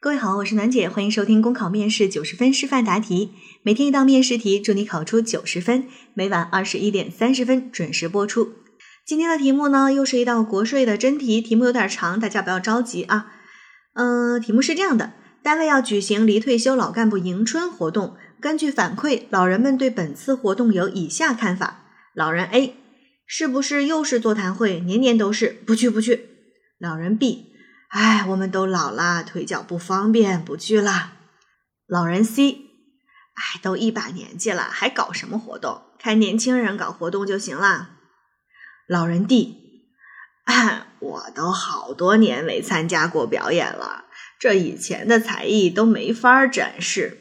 各位好，我是暖姐，欢迎收听公考面试九十分示范答题，每天一道面试题，祝你考出九十分。每晚二十一点三十分准时播出。今天的题目呢，又是一道国税的真题，题目有点长，大家不要着急啊。嗯，题目是这样的：单位要举行离退休老干部迎春活动，根据反馈，老人们对本次活动有以下看法。老人 A，是不是又是座谈会？年年都是，不去不去。老人 B。哎，我们都老了，腿脚不方便，不去了。老人 C，哎，都一把年纪了，还搞什么活动？看年轻人搞活动就行了。老人 D，我都好多年没参加过表演了，这以前的才艺都没法展示。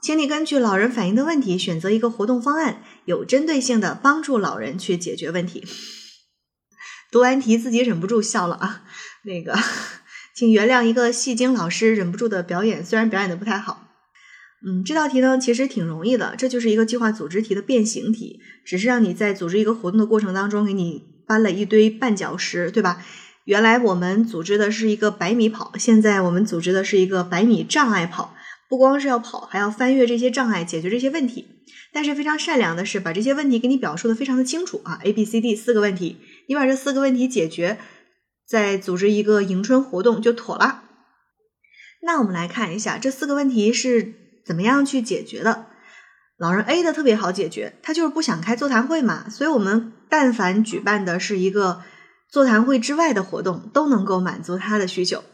请你根据老人反映的问题，选择一个活动方案，有针对性的帮助老人去解决问题。读完题自己忍不住笑了啊！那个，请原谅一个戏精老师忍不住的表演，虽然表演的不太好。嗯，这道题呢其实挺容易的，这就是一个计划组织题的变形题，只是让你在组织一个活动的过程当中，给你搬了一堆绊脚石，对吧？原来我们组织的是一个百米跑，现在我们组织的是一个百米障碍跑，不光是要跑，还要翻越这些障碍，解决这些问题。但是非常善良的是，把这些问题给你表述的非常的清楚啊，A、B、C、D 四个问题，你把这四个问题解决，再组织一个迎春活动就妥了。那我们来看一下这四个问题是怎么样去解决的。老人 A 的特别好解决，他就是不想开座谈会嘛，所以我们但凡举办的是一个座谈会之外的活动，都能够满足他的需求。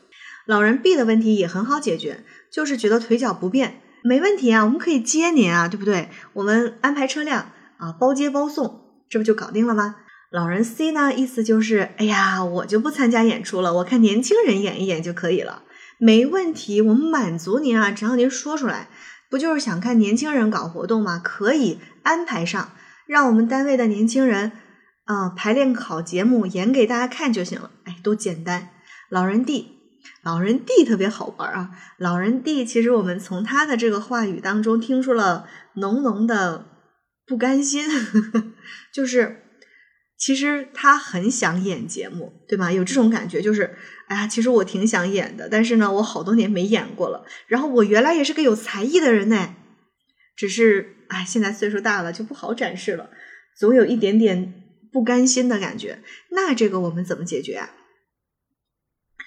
老人 B 的问题也很好解决，就是觉得腿脚不便。没问题啊，我们可以接您啊，对不对？我们安排车辆啊，包接包送，这不就搞定了吗？老人 C 呢，意思就是，哎呀，我就不参加演出了，我看年轻人演一演就可以了，没问题，我们满足您啊，只要您说出来，不就是想看年轻人搞活动吗？可以安排上，让我们单位的年轻人啊排练好节目，演给大家看就行了，哎，多简单。老人 D。老人 D 特别好玩啊！老人 D 其实我们从他的这个话语当中听出了浓浓的不甘心，呵 呵就是其实他很想演节目，对吧？有这种感觉，就是哎呀，其实我挺想演的，但是呢，我好多年没演过了。然后我原来也是个有才艺的人呢，只是哎，现在岁数大了就不好展示了，总有一点点不甘心的感觉。那这个我们怎么解决啊？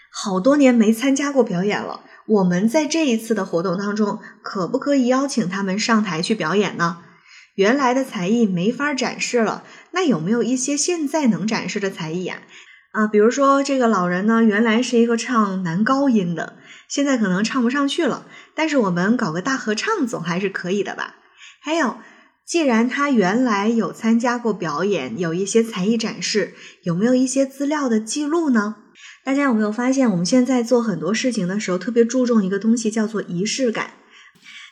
好多年没参加过表演了，我们在这一次的活动当中，可不可以邀请他们上台去表演呢？原来的才艺没法展示了，那有没有一些现在能展示的才艺呀？啊，比如说这个老人呢，原来是一个唱男高音的，现在可能唱不上去了，但是我们搞个大合唱总还是可以的吧？还有，既然他原来有参加过表演，有一些才艺展示，有没有一些资料的记录呢？大家有没有发现，我们现在做很多事情的时候，特别注重一个东西，叫做仪式感。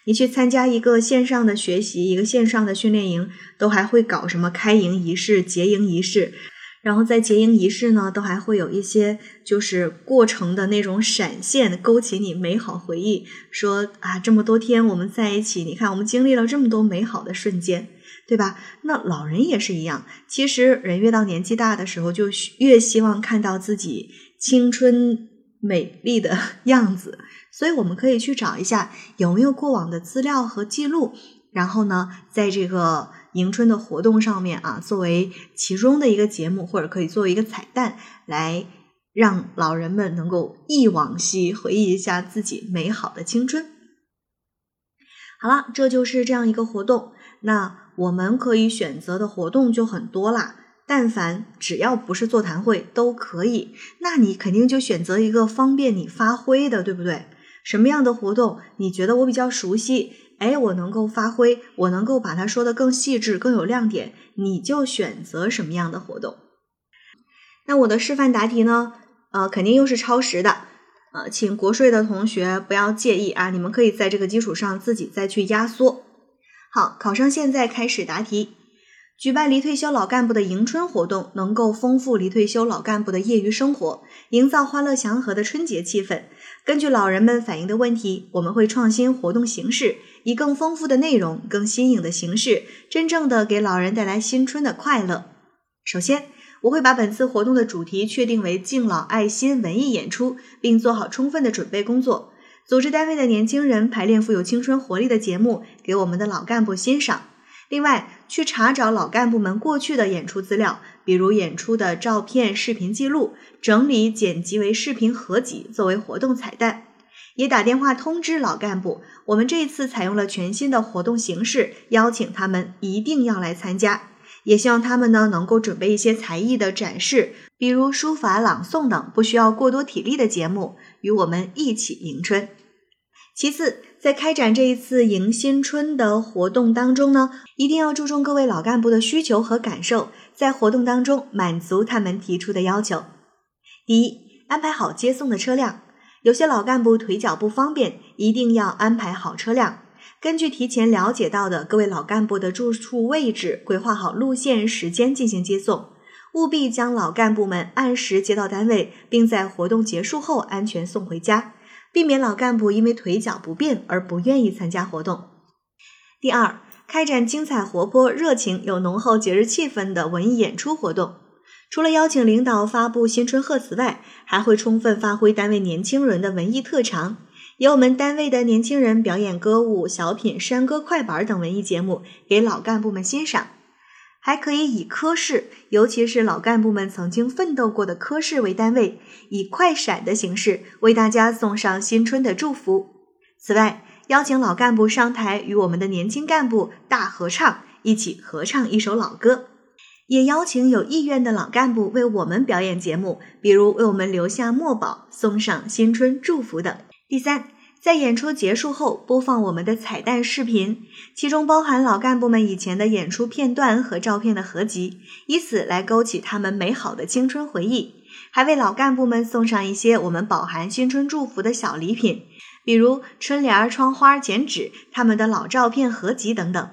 你去参加一个线上的学习，一个线上的训练营，都还会搞什么开营仪式、结营仪式，然后在结营仪式呢，都还会有一些就是过程的那种闪现，勾起你美好回忆。说啊，这么多天我们在一起，你看我们经历了这么多美好的瞬间。对吧？那老人也是一样。其实人越到年纪大的时候，就越希望看到自己青春美丽的 样子。所以我们可以去找一下有没有过往的资料和记录，然后呢，在这个迎春的活动上面啊，作为其中的一个节目，或者可以作为一个彩蛋，来让老人们能够忆往昔，回忆一下自己美好的青春。好了，这就是这样一个活动。那我们可以选择的活动就很多啦，但凡只要不是座谈会都可以。那你肯定就选择一个方便你发挥的，对不对？什么样的活动你觉得我比较熟悉？哎，我能够发挥，我能够把它说的更细致、更有亮点，你就选择什么样的活动。那我的示范答题呢？呃，肯定又是超时的，呃，请国税的同学不要介意啊，你们可以在这个基础上自己再去压缩。好，考生现在开始答题。举办离退休老干部的迎春活动，能够丰富离退休老干部的业余生活，营造欢乐祥和的春节气氛。根据老人们反映的问题，我们会创新活动形式，以更丰富的内容、更新颖的形式，真正的给老人带来新春的快乐。首先，我会把本次活动的主题确定为敬老爱心文艺演出，并做好充分的准备工作。组织单位的年轻人排练富有青春活力的节目给我们的老干部欣赏。另外，去查找老干部们过去的演出资料，比如演出的照片、视频记录，整理剪辑为视频合集作为活动彩蛋。也打电话通知老干部，我们这一次采用了全新的活动形式，邀请他们一定要来参加。也希望他们呢能够准备一些才艺的展示，比如书法、朗诵等不需要过多体力的节目，与我们一起迎春。其次，在开展这一次迎新春的活动当中呢，一定要注重各位老干部的需求和感受，在活动当中满足他们提出的要求。第一，安排好接送的车辆，有些老干部腿脚不方便，一定要安排好车辆。根据提前了解到的各位老干部的住处位置，规划好路线、时间进行接送，务必将老干部们按时接到单位，并在活动结束后安全送回家，避免老干部因为腿脚不便而不愿意参加活动。第二，开展精彩、活泼、热情、有浓厚节日气氛的文艺演出活动。除了邀请领导发布新春贺词外，还会充分发挥单位年轻人的文艺特长。由我们单位的年轻人表演歌舞、小品、山歌、快板等文艺节目给老干部们欣赏，还可以以科室，尤其是老干部们曾经奋斗过的科室为单位，以快闪的形式为大家送上新春的祝福。此外，邀请老干部上台与我们的年轻干部大合唱，一起合唱一首老歌，也邀请有意愿的老干部为我们表演节目，比如为我们留下墨宝、送上新春祝福等。第三，在演出结束后播放我们的彩蛋视频，其中包含老干部们以前的演出片段和照片的合集，以此来勾起他们美好的青春回忆。还为老干部们送上一些我们饱含新春祝福的小礼品，比如春联、窗花、剪纸、他们的老照片合集等等。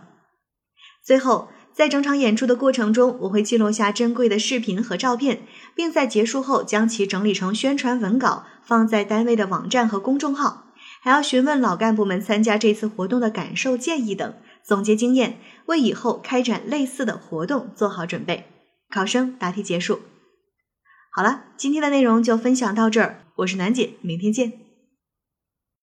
最后，在整场演出的过程中，我会记录下珍贵的视频和照片，并在结束后将其整理成宣传文稿。放在单位的网站和公众号，还要询问老干部们参加这次活动的感受、建议等，总结经验，为以后开展类似的活动做好准备。考生答题结束。好了，今天的内容就分享到这儿，我是楠姐，明天见。